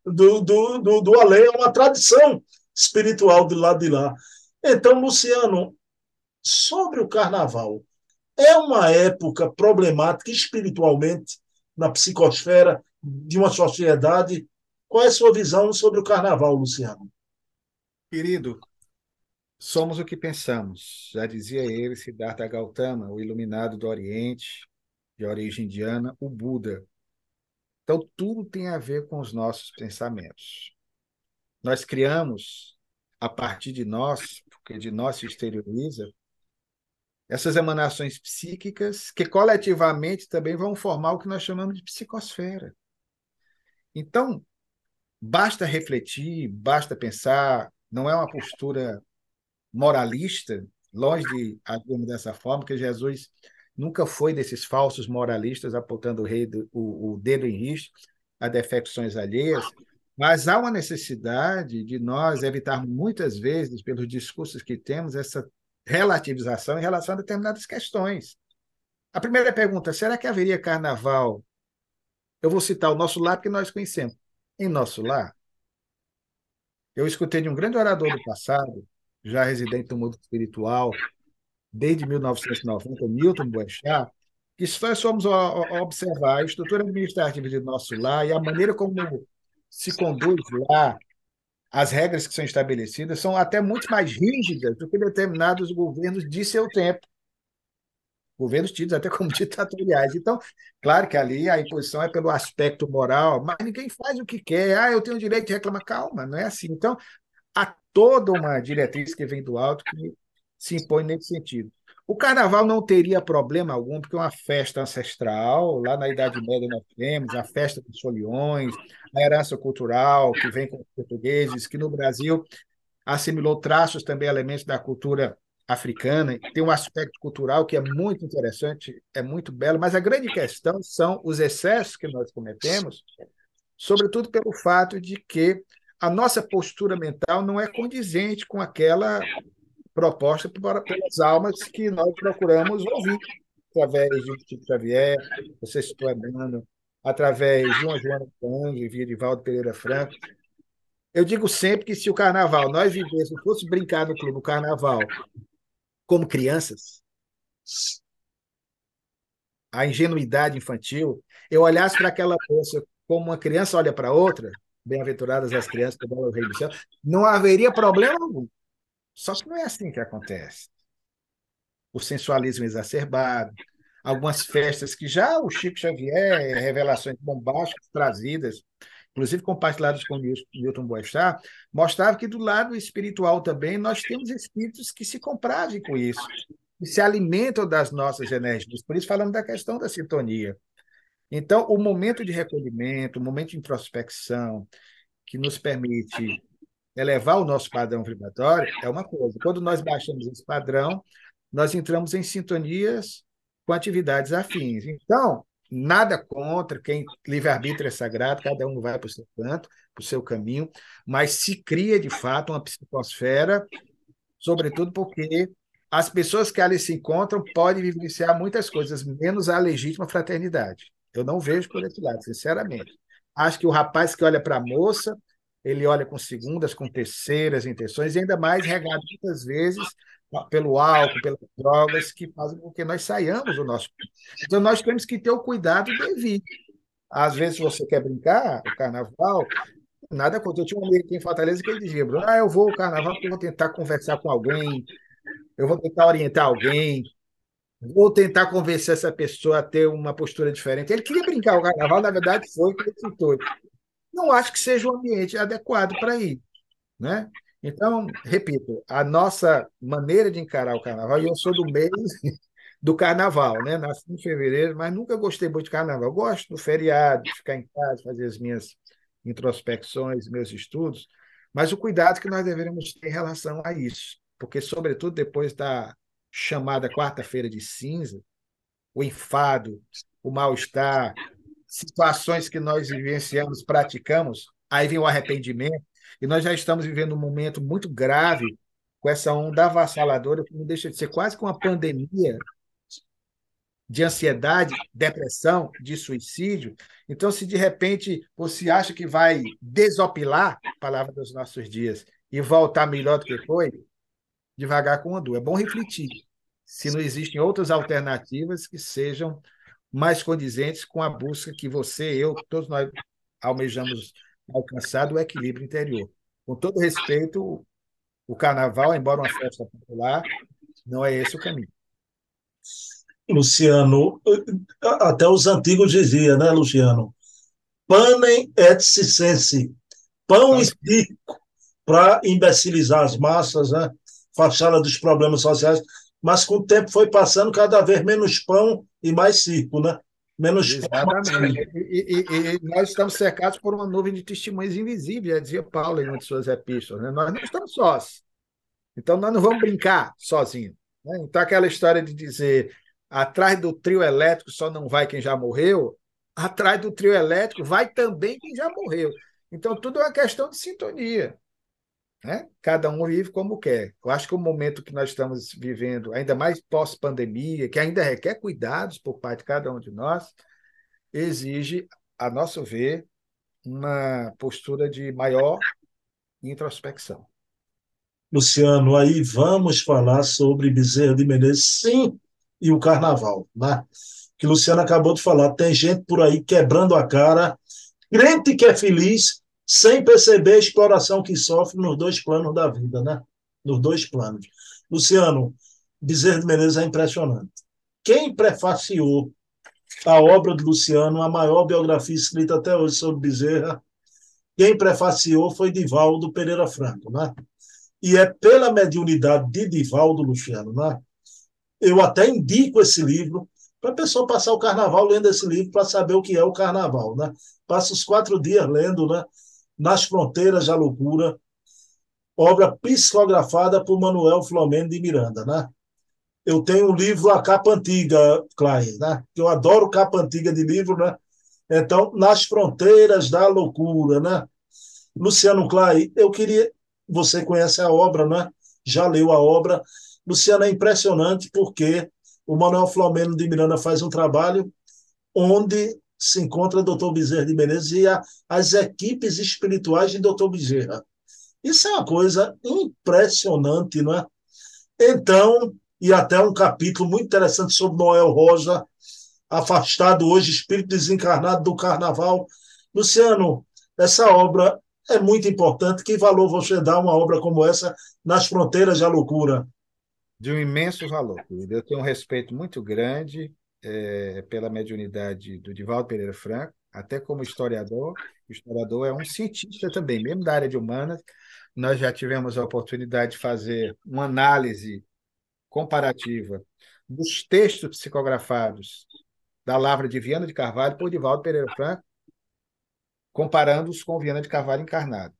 do, do, do, do além, é uma tradição espiritual do lado de lá. Então, Luciano, sobre o carnaval, é uma época problemática espiritualmente na psicosfera de uma sociedade. Qual é a sua visão sobre o carnaval, Luciano? Querido, somos o que pensamos. Já dizia ele, Siddhartha Gautama, o iluminado do Oriente, de origem indiana, o Buda. Então, tudo tem a ver com os nossos pensamentos. Nós criamos, a partir de nós, porque de nós se exterioriza, essas emanações psíquicas que coletivamente também vão formar o que nós chamamos de psicosfera. Então, basta refletir, basta pensar, não é uma postura moralista, longe de agirmos dessa forma, que Jesus nunca foi desses falsos moralistas apontando o, rei, o, o dedo em risco a defecções alheias, mas há uma necessidade de nós evitarmos muitas vezes, pelos discursos que temos, essa relativização em relação a determinadas questões. A primeira pergunta: será que haveria carnaval? Eu vou citar o nosso lar, porque nós conhecemos. Em nosso lar, eu escutei de um grande orador do passado, já residente do mundo espiritual, desde 1990, Milton Boechat, que se nós formos observar a estrutura administrativa do nosso lar e a maneira como se conduz lá, as regras que são estabelecidas são até muito mais rígidas do que determinados governos de seu tempo. Governos tidos até como [laughs] ditatoriais. Então, claro que ali a imposição é pelo aspecto moral, mas ninguém faz o que quer. Ah, eu tenho o direito de reclamar. Calma, não é assim. Então, há toda uma diretriz que vem do alto que se impõe nesse sentido. O carnaval não teria problema algum, porque é uma festa ancestral. Lá na Idade Média nós temos a festa dos foliões, a herança cultural que vem com os portugueses, que no Brasil assimilou traços também, elementos da cultura africana. Tem um aspecto cultural que é muito interessante, é muito belo, mas a grande questão são os excessos que nós cometemos, sobretudo pelo fato de que a nossa postura mental não é condizente com aquela proposta pelas almas que nós procuramos ouvir, através de Chico Xavier, você citou Emmanuel, através de uma Joana Cândido e Vidivaldo Pereira Franco. Eu digo sempre que se o carnaval, nós vivêssemos, fosse brincar no clube, o carnaval, como crianças, a ingenuidade infantil, eu olhasse para aquela moça como uma criança olha para outra, bem-aventuradas as crianças que o reino do céu, não haveria problema algum. Só que não é assim que acontece. O sensualismo exacerbado, algumas festas que já o Chico Xavier, revelações bombásticas trazidas, inclusive compartilhadas com Newton Boechat, mostrava que do lado espiritual também nós temos espíritos que se comprazem com isso, que se alimentam das nossas energias. Por isso falamos da questão da sintonia. Então, o momento de recolhimento, o momento de introspecção, que nos permite elevar o nosso padrão vibratório, é uma coisa. Quando nós baixamos esse padrão, nós entramos em sintonias com atividades afins. Então, nada contra quem livre-arbítrio é sagrado, cada um vai para o seu canto, para o seu caminho, mas se cria de fato uma psicosfera, sobretudo porque as pessoas que ali se encontram podem vivenciar muitas coisas, menos a legítima fraternidade. Eu não vejo por esse lado, sinceramente. Acho que o rapaz que olha para a moça, ele olha com segundas, com terceiras intenções, e ainda mais regado muitas vezes pelo álcool, pelas drogas, que fazem com que nós saiamos do nosso. Então, nós temos que ter o cuidado devido. Às vezes, você quer brincar, o carnaval, nada contra. Eu tinha um amigo aqui em Fortaleza que ele dizia: ah, eu vou ao carnaval porque eu vou tentar conversar com alguém, eu vou tentar orientar alguém, Vou tentar convencer essa pessoa a ter uma postura diferente. Ele queria brincar o carnaval, na verdade, foi o que ele tentou. Não acho que seja um ambiente adequado para ir. Né? Então, repito, a nossa maneira de encarar o carnaval, e eu sou do mês [laughs] do carnaval, né? Nasci em fevereiro, mas nunca gostei muito de carnaval. Gosto do feriado, de ficar em casa, fazer as minhas introspecções, meus estudos, mas o cuidado que nós devemos ter em relação a isso, porque, sobretudo, depois da chamada quarta-feira de cinza, o enfado, o mal-estar, situações que nós vivenciamos, praticamos, aí vem o arrependimento, e nós já estamos vivendo um momento muito grave com essa onda avassaladora, que não deixa de ser quase que uma pandemia de ansiedade, depressão, de suicídio. Então, se de repente você acha que vai desopilar, palavra dos nossos dias, e voltar melhor do que foi, devagar com Andu. É bom refletir se não existem outras alternativas que sejam mais condizentes com a busca que você, eu, todos nós almejamos alcançar do equilíbrio interior. Com todo respeito, o carnaval, embora uma festa popular, não é esse o caminho. Luciano, até os antigos diziam, né, Luciano? Panem et circense, pão e circo, para imbecilizar as massas, né? fachada dos problemas sociais mas com o tempo foi passando cada vez menos pão e mais circo, né? Menos Exatamente. E, e, e, nós estamos cercados por uma nuvem de testemunhas invisíveis, já dizia Paulo em uma de suas epístolas. Né? Nós não estamos sós. Então, nós não vamos brincar sozinhos. Né? Então, aquela história de dizer atrás do trio elétrico só não vai quem já morreu, atrás do trio elétrico vai também quem já morreu. Então, tudo é uma questão de sintonia. Né? Cada um vive como quer. Eu acho que o momento que nós estamos vivendo, ainda mais pós-pandemia, que ainda requer cuidados por parte de cada um de nós, exige, a nosso ver, uma postura de maior introspecção. Luciano, aí vamos falar sobre Bezerra de Menezes, sim, e o carnaval, né? Que Luciano acabou de falar, tem gente por aí quebrando a cara, crente que é feliz, sem perceber a exploração que sofre nos dois planos da vida, né? Nos dois planos. Luciano, Bezerra de Menezes é impressionante. Quem prefaciou a obra de Luciano, a maior biografia escrita até hoje sobre Bezerra, quem prefaciou foi Divaldo Pereira Franco, né? E é pela mediunidade de Divaldo, Luciano, né? Eu até indico esse livro para a pessoa passar o carnaval lendo esse livro para saber o que é o carnaval, né? Passa os quatro dias lendo, né? Nas Fronteiras da Loucura, obra psicografada por Manuel Flamengo de Miranda, né? Eu tenho um livro A Capa Antiga, Clay, né? Eu adoro capa antiga de livro, né? Então, Nas Fronteiras da Loucura, né? Luciano Clay, eu queria... Você conhece a obra, né? Já leu a obra. Luciano, é impressionante porque o Manuel Flamengo de Miranda faz um trabalho onde se encontra Dr. Bezerra de Menezes e a, as equipes espirituais de Dr. Bezerra. Isso é uma coisa impressionante, não é? Então, e até um capítulo muito interessante sobre Noel Rosa, afastado hoje, espírito desencarnado do carnaval. Luciano, essa obra é muito importante. Que valor você dá uma obra como essa nas fronteiras da loucura? De um imenso valor. Eu tenho um respeito muito grande é, pela mediunidade do Divaldo Pereira Franco, até como historiador. O historiador é um cientista também, mesmo da área de humanas. Nós já tivemos a oportunidade de fazer uma análise comparativa dos textos psicografados da Lavra de Viana de Carvalho por Divaldo Pereira Franco, comparando-os com Viana de Carvalho encarnado.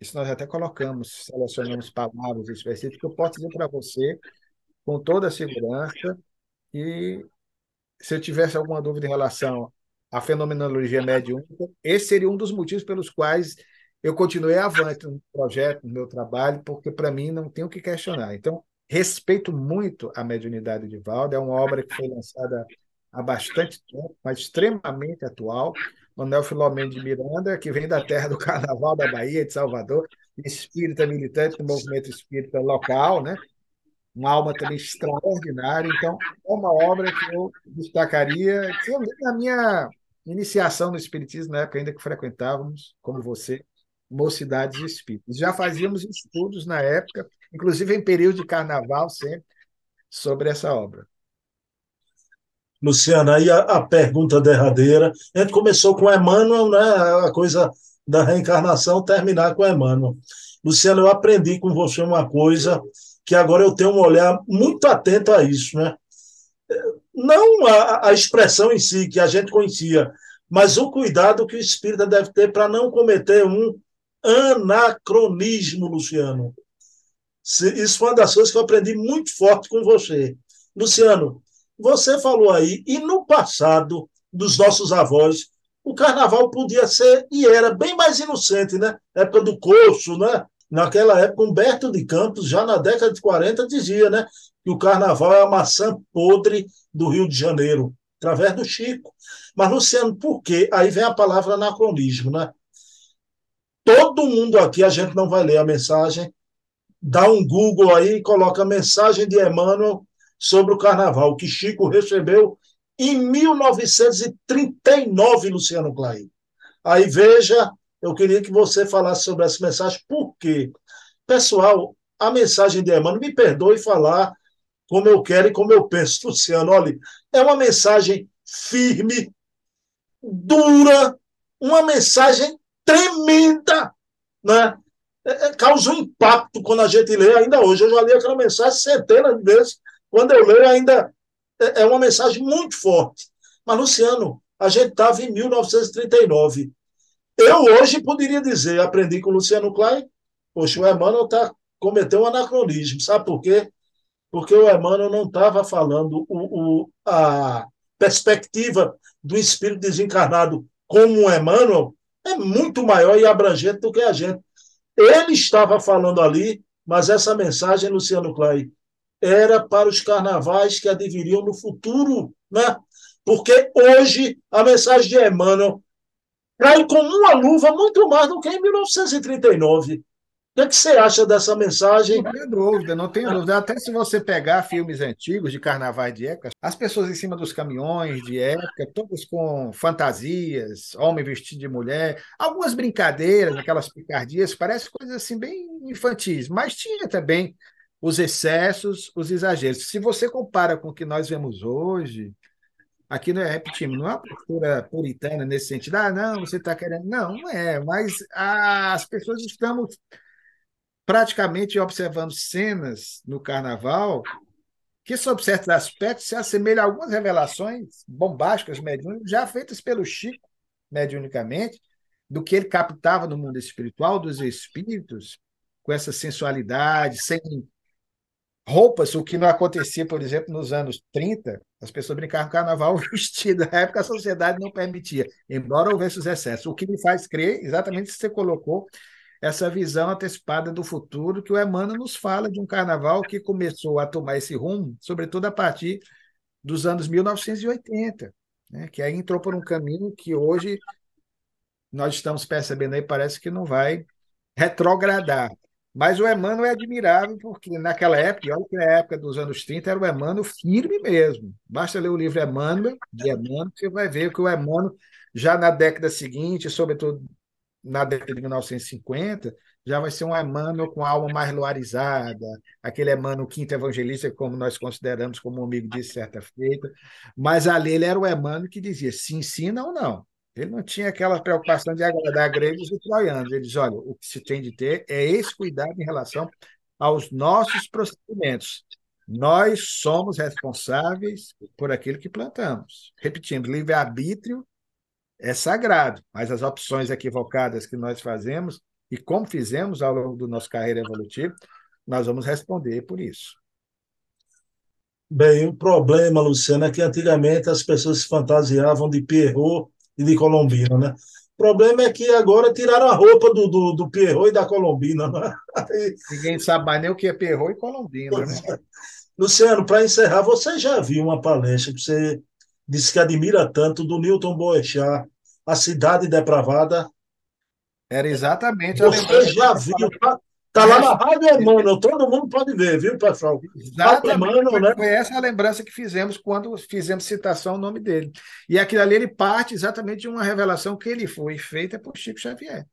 Isso nós até colocamos, selecionamos palavras específicas que eu posso dizer para você com toda a segurança e se eu tivesse alguma dúvida em relação à fenomenologia mediúnica, esse seria um dos motivos pelos quais eu continuei avante no projeto, no meu trabalho, porque para mim não tem o que questionar. Então, Respeito muito a mediunidade de Valdo, é uma obra que foi lançada há bastante tempo, mas extremamente atual. Manuel Filomeno de Miranda, que vem da terra do [laughs] Carnaval da Bahia, de Salvador, espírita militante do movimento espírita local, né? Uma alma também extraordinária. Então, é uma obra que eu destacaria, que eu li na minha iniciação no Espiritismo, na época ainda que frequentávamos, como você, mocidades espíritas. Já fazíamos estudos na época, inclusive em período de carnaval, sempre, sobre essa obra. Luciana, aí a, a pergunta derradeira. A gente começou com Emmanuel, né? A coisa da reencarnação terminar com Emmanuel. Luciana, eu aprendi com você uma coisa que agora eu tenho um olhar muito atento a isso, né? Não a, a expressão em si, que a gente conhecia, mas o cuidado que o espírita deve ter para não cometer um anacronismo, Luciano. Isso foi uma das coisas que eu aprendi muito forte com você. Luciano, você falou aí, e no passado dos nossos avós, o carnaval podia ser e era bem mais inocente, né? Época do curso, né? Naquela época, Humberto de Campos, já na década de 40, dizia, né? Que o carnaval é a maçã podre do Rio de Janeiro, através do Chico. Mas, Luciano, por quê? Aí vem a palavra anacronismo, né? Todo mundo aqui, a gente não vai ler a mensagem, dá um Google aí e coloca a mensagem de Emmanuel sobre o carnaval, que Chico recebeu em 1939, Luciano Clay. Aí veja, eu queria que você falasse sobre essa mensagem, por quê? Pessoal, a mensagem de Emmanuel, me perdoe falar como eu quero e como eu penso, [laughs] Luciano, olha, é uma mensagem firme, dura, uma mensagem tremenda, né? É, é, causa um impacto quando a gente lê ainda hoje. Eu já li aquela mensagem centenas de vezes. Quando eu leio, ainda é, é uma mensagem muito forte. Mas, Luciano, a gente estava em 1939. Eu hoje poderia dizer, aprendi com o Luciano Klein, poxa, o Emmanuel tá, cometeu um anacronismo. Sabe por quê? Porque o Emmanuel não estava falando o, o, a perspectiva do espírito desencarnado como o Emmanuel, é muito maior e abrangente do que a gente. Ele estava falando ali, mas essa mensagem, Luciano Clay, era para os carnavais que adviriam no futuro, né? Porque hoje a mensagem de Emmanuel cai como uma luva muito mais do que em 1939. O que, é que você acha dessa mensagem? Não tenho dúvida, não tenho dúvida. Até se você pegar filmes antigos de carnavais de época, as pessoas em cima dos caminhões de época, todas com fantasias, homem vestido de mulher, algumas brincadeiras, aquelas picardias, parece coisas assim bem infantis, mas tinha também os excessos, os exageros. Se você compara com o que nós vemos hoje, aqui não é repetindo, não é uma postura puritana nesse sentido, ah, não, você está querendo. Não, não é, mas as pessoas estamos praticamente observando cenas no carnaval que, sob certos aspectos, se assemelham a algumas revelações bombásticas mediúnicas já feitas pelo Chico, mediunicamente, do que ele captava no mundo espiritual, dos espíritos, com essa sensualidade, sem roupas, o que não acontecia, por exemplo, nos anos 30, as pessoas brincavam carnaval [laughs] vestido. Na época, a sociedade não permitia, embora houvesse os excessos. O que me faz crer, exatamente o que você colocou, essa visão antecipada do futuro que o Emmanuel nos fala de um carnaval que começou a tomar esse rumo, sobretudo a partir dos anos 1980, né? que aí entrou por um caminho que hoje nós estamos percebendo aí, parece que não vai retrogradar. Mas o Emmanuel é admirável, porque naquela época, olha que na época dos anos 30 era o Emmanuel firme mesmo. Basta ler o livro Emmanuel, de Emmanuel, você vai ver que o Emmanuel, já na década seguinte, sobretudo na década de 1950, já vai ser um Emmanuel com alma mais luarizada, aquele Emmanuel quinto evangelista, como nós consideramos, como um amigo disse certa feita. Mas ali ele era o Emmanuel que dizia se ensina ou não. Ele não tinha aquela preocupação de agradar gregos e troianos. Ele diz: olha, o que se tem de ter é esse cuidado em relação aos nossos procedimentos. Nós somos responsáveis por aquilo que plantamos. Repetindo, livre-arbítrio é sagrado, mas as opções equivocadas que nós fazemos e como fizemos ao longo do nosso carreira evolutiva, nós vamos responder por isso. Bem, o problema, Luciano, é que antigamente as pessoas se fantasiavam de Pierrot e de Colombina, né? O problema é que agora tiraram a roupa do, do, do Pierrot e da Colombina, né? [laughs] Ninguém sabe mais nem o que é Pierrot e Colombina, né? É. Luciano, para encerrar, você já viu uma palestra que você disse que admira tanto do Newton Boechat, A Cidade Depravada? Era exatamente Você já viu, tá, tá lá na Rádio Emmanuel, todo mundo pode ver, viu, pessoal? Exatamente. Emmanuel, né? Foi essa a lembrança que fizemos quando fizemos citação ao nome dele. E aquilo ali ele parte exatamente de uma revelação que ele foi feita por Chico Xavier.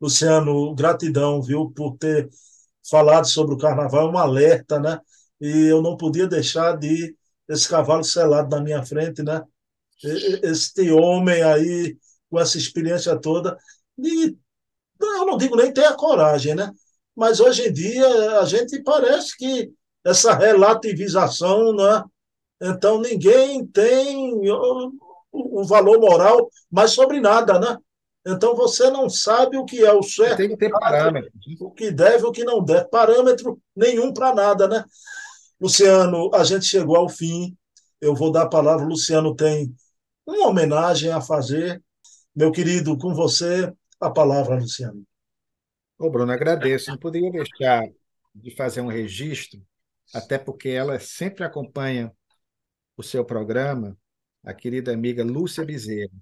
Luciano, gratidão, viu, por ter falado sobre o carnaval, um alerta, né? E eu não podia deixar de esse cavalo selado na minha frente, né? Este homem aí com essa experiência toda, e eu não digo nem ter a coragem, né? Mas hoje em dia a gente parece que essa relativização, né? Então ninguém tem um valor moral mais sobre nada, né? Então você não sabe o que é o certo, tem que ter parâmetro, o que deve, o que não deve, parâmetro nenhum para nada, né? Luciano, a gente chegou ao fim. Eu vou dar a palavra. O Luciano tem uma homenagem a fazer meu querido, com você, a palavra, Luciano. Ô, Bruno, agradeço. Não poderia deixar de fazer um registro, até porque ela sempre acompanha o seu programa, a querida amiga Lúcia Bezerra.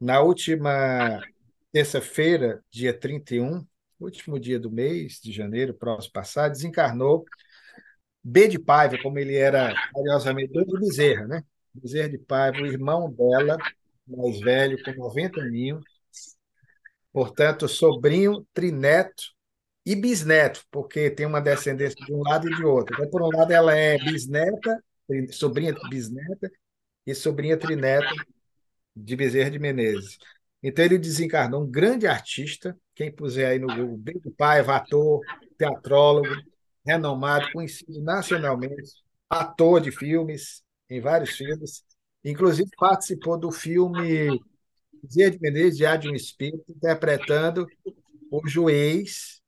Na última terça-feira, dia 31, último dia do mês de janeiro, próximo passado, desencarnou B de Paiva, como ele era carinhosamente, de Bezerra, né? Bezerra de Paiva, o irmão dela, mais velho, com 90 aninhos. Portanto, sobrinho, trineto e bisneto, porque tem uma descendência de um lado e de outro. Então, por um lado, ela é bisneta, sobrinha bisneta, e sobrinha trineta de Bezerra de Menezes. Então, ele desencarnou um grande artista, quem puser aí no Google, Bento Paiva, ator, teatrólogo, renomado, conhecido nacionalmente, ator de filmes, em vários filmes, Inclusive participou do filme Zé de Menezes, de de um Espírito, interpretando o juiz,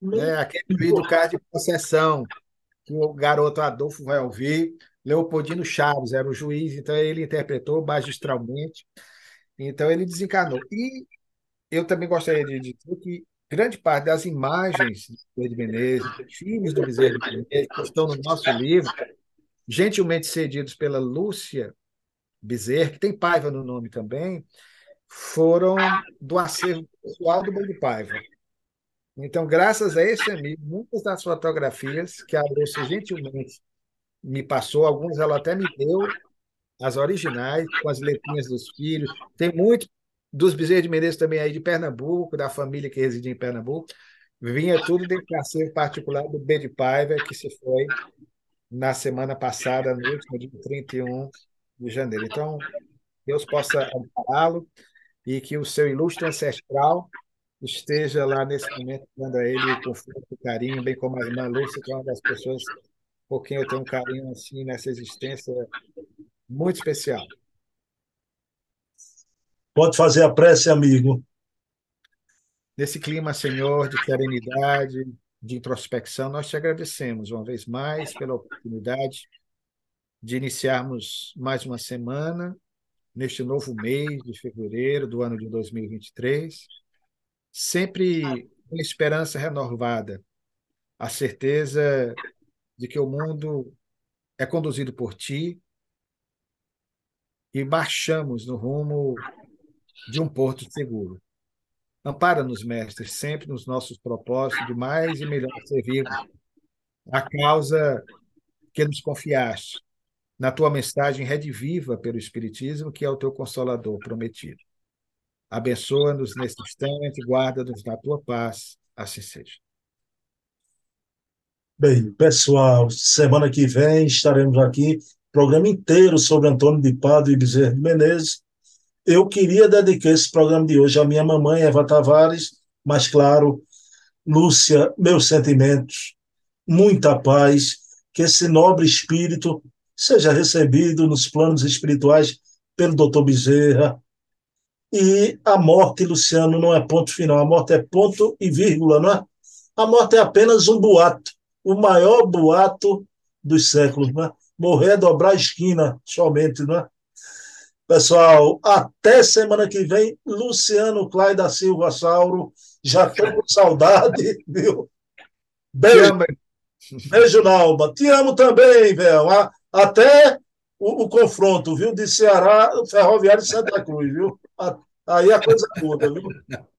né, aquele juiz do caso de possessão, que o garoto Adolfo vai ouvir. Leopoldino Chaves era o juiz, então ele interpretou magistralmente. Então ele desencarnou. E eu também gostaria de dizer que grande parte das imagens de Bezerra de Menezes, filmes do Bezerra de Menezes, que estão no nosso livro, gentilmente cedidos pela Lúcia Bezerra, que tem Paiva no nome também, foram do acervo pessoal do Boi Paiva. Então, graças a esse amigo, muitas das fotografias que a Lúcia gentilmente me passou, algumas ela até me deu, as originais, com as letrinhas dos filhos. Tem muito dos Bezerra de Menezes também aí de Pernambuco, da família que residia em Pernambuco. Vinha tudo desse acervo particular do B de Paiva, que se foi na semana passada, no último dia 31 de janeiro. Então, Deus possa ampará-lo e que o seu ilustre ancestral esteja lá nesse momento dando a ele conforto carinho, bem como a irmã Lúcia, que é uma das pessoas por quem eu tenho um carinho assim nessa existência muito especial. Pode fazer a prece, amigo. Nesse clima, Senhor, de serenidade, de introspecção, nós te agradecemos uma vez mais pela oportunidade de iniciarmos mais uma semana neste novo mês de fevereiro do ano de 2023, sempre com esperança renovada, a certeza de que o mundo é conduzido por ti e marchamos no rumo de um porto seguro. Ampara-nos, mestre, sempre nos nossos propósitos de mais e melhor servir a causa que nos confiaste na tua mensagem rediviva pelo Espiritismo, que é o teu consolador prometido. Abençoa-nos neste instante, guarda-nos na tua paz, assim seja. Bem, pessoal, semana que vem estaremos aqui, programa inteiro sobre Antônio de Pado e Bezerra de Menezes. Eu queria dedicar esse programa de hoje à minha mamãe, Eva Tavares, mas claro, Lúcia, meus sentimentos, muita paz, que esse nobre espírito seja recebido nos planos espirituais pelo doutor Bezerra. E a morte, Luciano, não é ponto final, a morte é ponto e vírgula, não é? A morte é apenas um boato, o maior boato dos séculos, não é? Morrer é dobrar a esquina somente, não é? Pessoal, até semana que vem, Luciano Clay da Silva Sauro. Já estou com saudade, [laughs] viu? Beijo, beijo na alma. Te amo também, velho. Até o, o, confronto, viu? De Ceará, Ferroviário de Santa Cruz, viu? Aí a coisa muda, viu?